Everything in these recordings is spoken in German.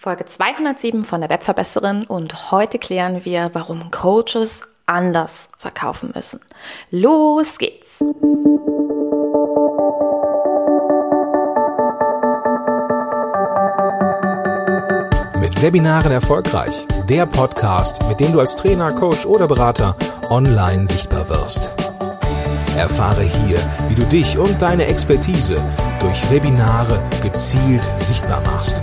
Folge 207 von der Webverbesserin und heute klären wir, warum Coaches anders verkaufen müssen. Los geht's! Mit Webinaren erfolgreich. Der Podcast, mit dem du als Trainer, Coach oder Berater online sichtbar wirst. Erfahre hier, wie du dich und deine Expertise durch Webinare gezielt sichtbar machst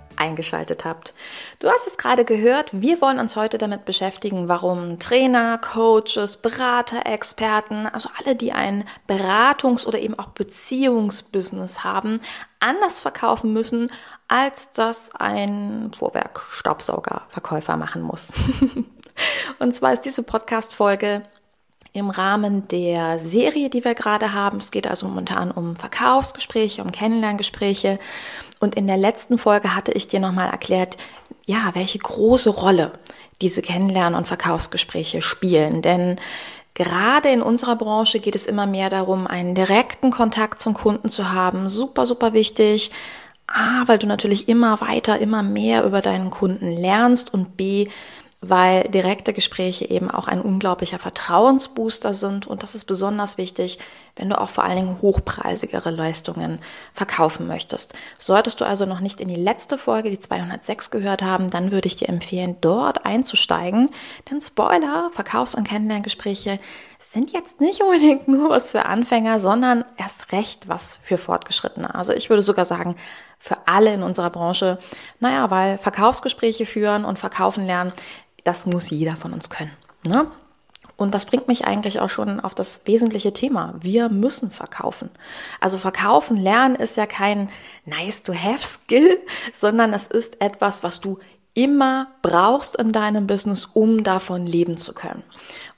eingeschaltet habt. Du hast es gerade gehört, wir wollen uns heute damit beschäftigen, warum Trainer, Coaches, Berater, Experten, also alle, die ein Beratungs- oder eben auch Beziehungsbusiness haben, anders verkaufen müssen, als das ein Vorwerk-Staubsauger-Verkäufer machen muss. Und zwar ist diese Podcast-Folge im Rahmen der Serie, die wir gerade haben. Es geht also momentan um Verkaufsgespräche, um Kennenlerngespräche. Und in der letzten Folge hatte ich dir nochmal erklärt, ja, welche große Rolle diese Kennenlern- und Verkaufsgespräche spielen. Denn Gerade in unserer Branche geht es immer mehr darum, einen direkten Kontakt zum Kunden zu haben. Super, super wichtig. A, weil du natürlich immer weiter, immer mehr über deinen Kunden lernst und B, weil direkte Gespräche eben auch ein unglaublicher Vertrauensbooster sind und das ist besonders wichtig, wenn du auch vor allen Dingen hochpreisigere Leistungen verkaufen möchtest. Solltest du also noch nicht in die letzte Folge, die 206 gehört haben, dann würde ich dir empfehlen, dort einzusteigen, denn Spoiler, Verkaufs- und Kennenlerngespräche sind jetzt nicht unbedingt nur was für Anfänger, sondern erst recht was für Fortgeschrittene. Also ich würde sogar sagen, für alle in unserer Branche. Naja, weil Verkaufsgespräche führen und verkaufen lernen, das muss jeder von uns können. Ne? Und das bringt mich eigentlich auch schon auf das wesentliche Thema. Wir müssen verkaufen. Also verkaufen lernen ist ja kein nice to have Skill, sondern es ist etwas, was du immer brauchst in deinem Business, um davon leben zu können.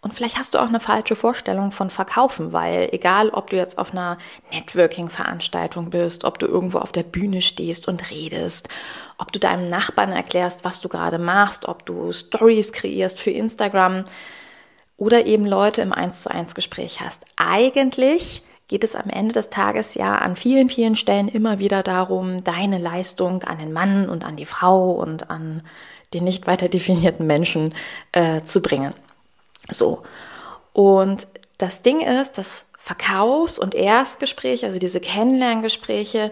Und vielleicht hast du auch eine falsche Vorstellung von Verkaufen, weil egal, ob du jetzt auf einer Networking-Veranstaltung bist, ob du irgendwo auf der Bühne stehst und redest, ob du deinem Nachbarn erklärst, was du gerade machst, ob du Stories kreierst für Instagram oder eben Leute im 1 zu 1 Gespräch hast. Eigentlich geht es am Ende des Tages ja an vielen, vielen Stellen immer wieder darum, deine Leistung an den Mann und an die Frau und an den nicht weiter definierten Menschen äh, zu bringen. So. Und das Ding ist, dass Verkaufs- und Erstgespräche, also diese Kennenlerngespräche,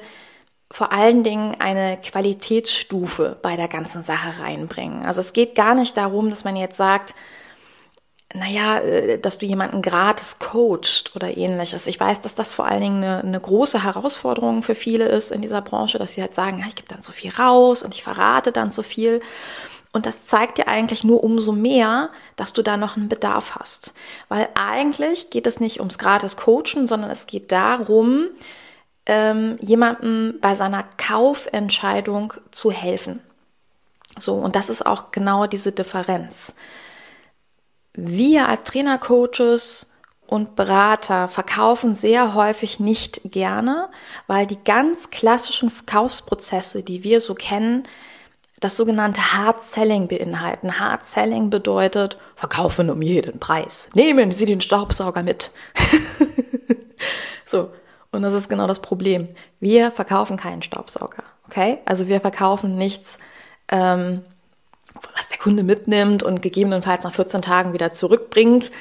vor allen Dingen eine Qualitätsstufe bei der ganzen Sache reinbringen. Also es geht gar nicht darum, dass man jetzt sagt, naja, äh, dass du jemanden gratis coacht oder ähnliches. Ich weiß, dass das vor allen Dingen eine, eine große Herausforderung für viele ist in dieser Branche, dass sie halt sagen, ja, ich gebe dann so viel raus und ich verrate dann so viel. Und das zeigt dir eigentlich nur umso mehr, dass du da noch einen Bedarf hast. Weil eigentlich geht es nicht ums gratis Coachen, sondern es geht darum, ähm, jemandem bei seiner Kaufentscheidung zu helfen. So, und das ist auch genau diese Differenz. Wir als Trainer, Coaches und Berater verkaufen sehr häufig nicht gerne, weil die ganz klassischen Verkaufsprozesse, die wir so kennen, das sogenannte Hard Selling beinhalten. Hard Selling bedeutet, verkaufen um jeden Preis. Nehmen Sie den Staubsauger mit. so. Und das ist genau das Problem. Wir verkaufen keinen Staubsauger. Okay? Also wir verkaufen nichts, ähm, was der Kunde mitnimmt und gegebenenfalls nach 14 Tagen wieder zurückbringt,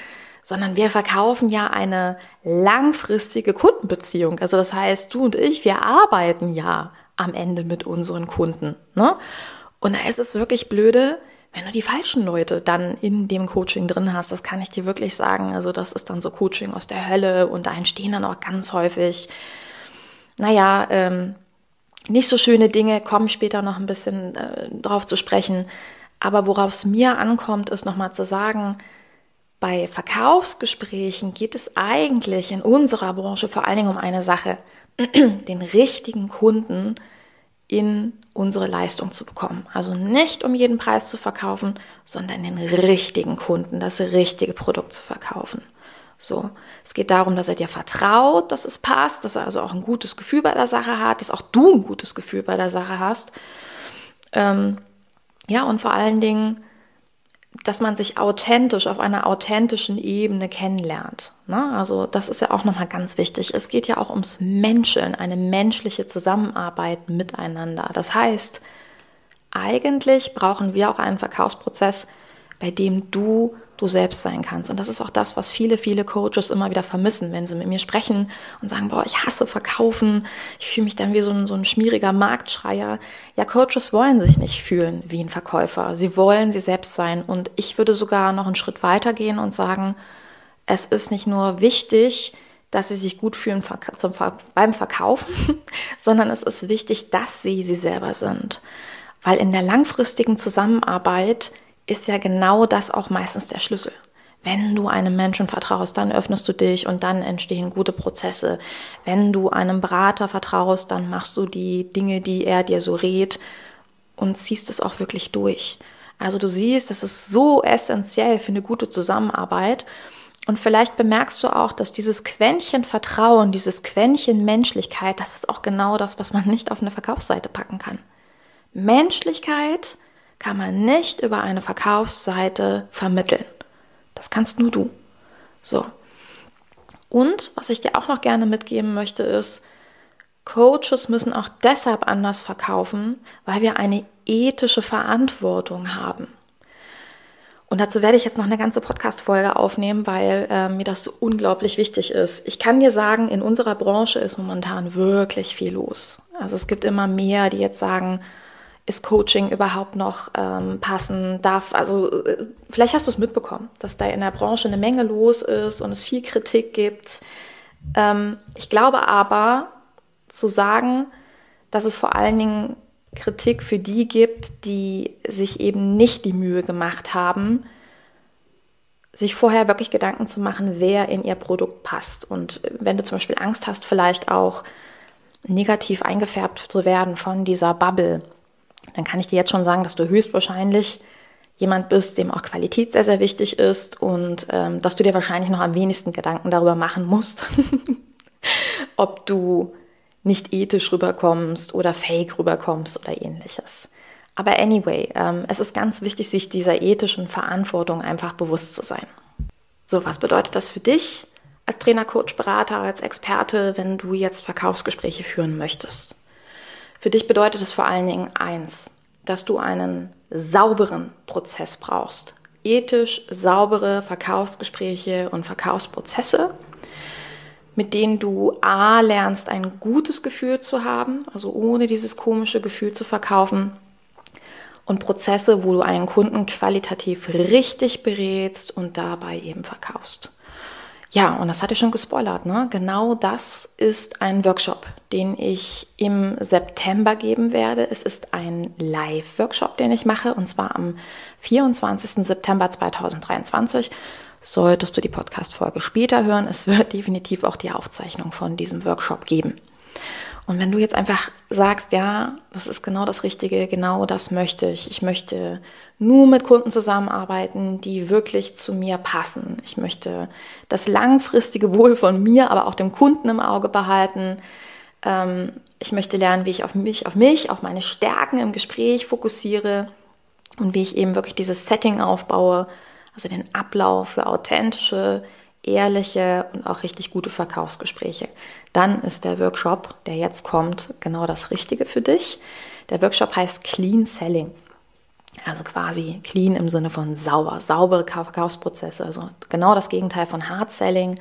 sondern wir verkaufen ja eine langfristige Kundenbeziehung. Also das heißt, du und ich, wir arbeiten ja am Ende mit unseren Kunden. Ne? Und da ist es wirklich blöde, wenn du die falschen Leute dann in dem Coaching drin hast. Das kann ich dir wirklich sagen. Also das ist dann so Coaching aus der Hölle und da entstehen dann auch ganz häufig, naja, ähm, nicht so schöne Dinge, kommen später noch ein bisschen äh, drauf zu sprechen. Aber worauf es mir ankommt, ist nochmal zu sagen, bei Verkaufsgesprächen geht es eigentlich in unserer Branche vor allen Dingen um eine Sache, den richtigen Kunden in unsere Leistung zu bekommen. Also nicht um jeden Preis zu verkaufen, sondern den richtigen Kunden, das richtige Produkt zu verkaufen. So, es geht darum, dass er dir vertraut, dass es passt, dass er also auch ein gutes Gefühl bei der Sache hat, dass auch du ein gutes Gefühl bei der Sache hast. Ähm, ja, und vor allen Dingen, dass man sich authentisch auf einer authentischen Ebene kennenlernt. Ne? Also das ist ja auch nochmal ganz wichtig. Es geht ja auch ums Menschen, eine menschliche Zusammenarbeit miteinander. Das heißt, eigentlich brauchen wir auch einen Verkaufsprozess, bei dem du du selbst sein kannst. Und das ist auch das, was viele, viele Coaches immer wieder vermissen, wenn sie mit mir sprechen und sagen, boah, ich hasse Verkaufen, ich fühle mich dann wie so ein, so ein schmieriger Marktschreier. Ja, Coaches wollen sich nicht fühlen wie ein Verkäufer. Sie wollen sie selbst sein. Und ich würde sogar noch einen Schritt weiter gehen und sagen, es ist nicht nur wichtig, dass sie sich gut fühlen beim Verkaufen, sondern es ist wichtig, dass sie sie selber sind. Weil in der langfristigen Zusammenarbeit ist ja genau das auch meistens der Schlüssel. Wenn du einem Menschen vertraust, dann öffnest du dich und dann entstehen gute Prozesse. Wenn du einem Berater vertraust, dann machst du die Dinge, die er dir so rät und ziehst es auch wirklich durch. Also du siehst, das ist so essentiell für eine gute Zusammenarbeit. Und vielleicht bemerkst du auch, dass dieses Quäntchen Vertrauen, dieses Quäntchen Menschlichkeit, das ist auch genau das, was man nicht auf eine Verkaufsseite packen kann. Menschlichkeit kann man nicht über eine Verkaufsseite vermitteln. Das kannst nur du. So. Und was ich dir auch noch gerne mitgeben möchte, ist, Coaches müssen auch deshalb anders verkaufen, weil wir eine ethische Verantwortung haben. Und dazu werde ich jetzt noch eine ganze Podcast-Folge aufnehmen, weil äh, mir das so unglaublich wichtig ist. Ich kann dir sagen, in unserer Branche ist momentan wirklich viel los. Also es gibt immer mehr, die jetzt sagen, ist Coaching überhaupt noch ähm, passen darf. Also äh, vielleicht hast du es mitbekommen, dass da in der Branche eine Menge los ist und es viel Kritik gibt. Ähm, ich glaube aber zu sagen, dass es vor allen Dingen Kritik für die gibt, die sich eben nicht die Mühe gemacht haben, sich vorher wirklich Gedanken zu machen, wer in ihr Produkt passt. Und wenn du zum Beispiel Angst hast, vielleicht auch negativ eingefärbt zu werden von dieser Bubble, dann kann ich dir jetzt schon sagen, dass du höchstwahrscheinlich jemand bist, dem auch Qualität sehr, sehr wichtig ist und ähm, dass du dir wahrscheinlich noch am wenigsten Gedanken darüber machen musst, ob du nicht ethisch rüberkommst oder fake rüberkommst oder ähnliches. Aber anyway, ähm, es ist ganz wichtig, sich dieser ethischen Verantwortung einfach bewusst zu sein. So, was bedeutet das für dich als Trainer, Coach, Berater, als Experte, wenn du jetzt Verkaufsgespräche führen möchtest? Für dich bedeutet es vor allen Dingen eins, dass du einen sauberen Prozess brauchst. Ethisch saubere Verkaufsgespräche und Verkaufsprozesse, mit denen du A lernst, ein gutes Gefühl zu haben, also ohne dieses komische Gefühl zu verkaufen. Und Prozesse, wo du einen Kunden qualitativ richtig berätst und dabei eben verkaufst. Ja, und das hatte ich schon gespoilert. Ne? Genau das ist ein Workshop, den ich im September geben werde. Es ist ein Live-Workshop, den ich mache, und zwar am 24. September 2023. Solltest du die Podcast-Folge später hören, es wird definitiv auch die Aufzeichnung von diesem Workshop geben. Und wenn du jetzt einfach sagst, ja, das ist genau das Richtige, genau das möchte ich. Ich möchte nur mit Kunden zusammenarbeiten, die wirklich zu mir passen. Ich möchte das langfristige Wohl von mir, aber auch dem Kunden im Auge behalten. Ähm, ich möchte lernen, wie ich auf mich, auf mich, auf meine Stärken im Gespräch fokussiere und wie ich eben wirklich dieses Setting aufbaue, also den Ablauf für authentische, ehrliche und auch richtig gute Verkaufsgespräche. Dann ist der Workshop, der jetzt kommt, genau das Richtige für dich. Der Workshop heißt Clean Selling. Also quasi clean im Sinne von sauber, saubere Verkaufsprozesse, also genau das Gegenteil von Hard Selling.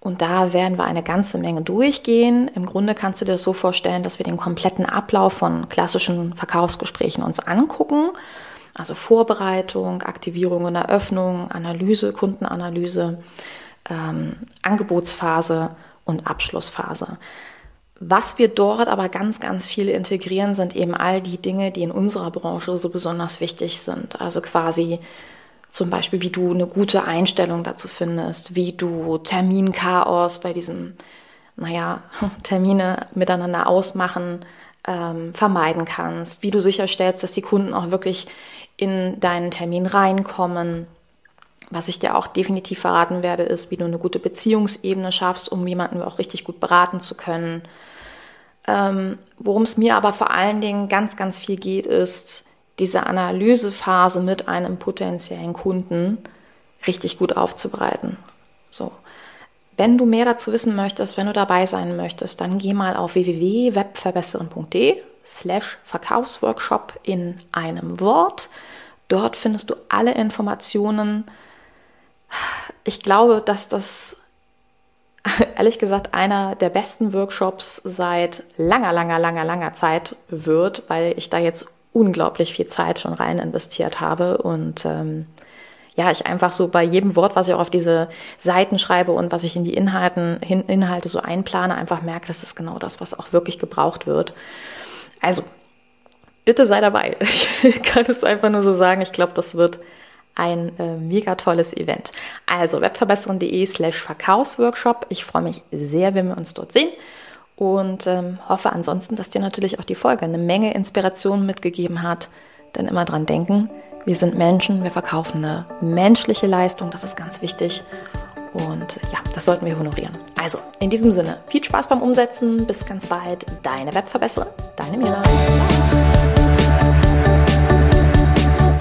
Und da werden wir eine ganze Menge durchgehen. Im Grunde kannst du dir das so vorstellen, dass wir den kompletten Ablauf von klassischen Verkaufsgesprächen uns angucken. Also Vorbereitung, Aktivierung und Eröffnung, Analyse, Kundenanalyse, ähm, Angebotsphase und Abschlussphase. Was wir dort aber ganz, ganz viel integrieren, sind eben all die Dinge, die in unserer Branche so besonders wichtig sind. Also quasi zum Beispiel, wie du eine gute Einstellung dazu findest, wie du Terminchaos bei diesem, naja, Termine miteinander ausmachen, ähm, vermeiden kannst, wie du sicherstellst, dass die Kunden auch wirklich in deinen Termin reinkommen. Was ich dir auch definitiv verraten werde, ist, wie du eine gute Beziehungsebene schaffst, um jemanden auch richtig gut beraten zu können Ähm, Worum es mir aber vor allen Dingen ganz, ganz viel geht, ist diese Analysephase mit einem potenziellen Kunden richtig gut aufzubereiten. So. Wenn du mehr dazu wissen möchtest, wenn du dabei sein möchtest, dann geh mal auf www.webverbessern.de slash Verkaufsworkshop in einem Wort. Dort findest du alle Informationen. Ich glaube, dass das ehrlich gesagt einer der besten Workshops seit langer, langer, langer, langer Zeit wird, weil ich da jetzt unglaublich viel Zeit schon rein investiert habe und ähm, ja, ich einfach so bei jedem Wort, was ich auch auf diese Seiten schreibe und was ich in die Inhalten, Inhalte so einplane, einfach merke, das ist genau das, was auch wirklich gebraucht wird. Also, bitte sei dabei. Ich kann es einfach nur so sagen. Ich glaube, das wird ein äh, mega tolles Event. Also webverbessern.de slash Verkaufsworkshop. Ich freue mich sehr, wenn wir uns dort sehen und ähm, hoffe ansonsten, dass dir natürlich auch die Folge eine Menge Inspiration mitgegeben hat. Denn immer dran denken, wir sind Menschen, wir verkaufen eine menschliche Leistung, das ist ganz wichtig. Und ja, das sollten wir honorieren. Also, in diesem Sinne, viel Spaß beim Umsetzen. Bis ganz bald. Deine Webverbesserin, deine Mira.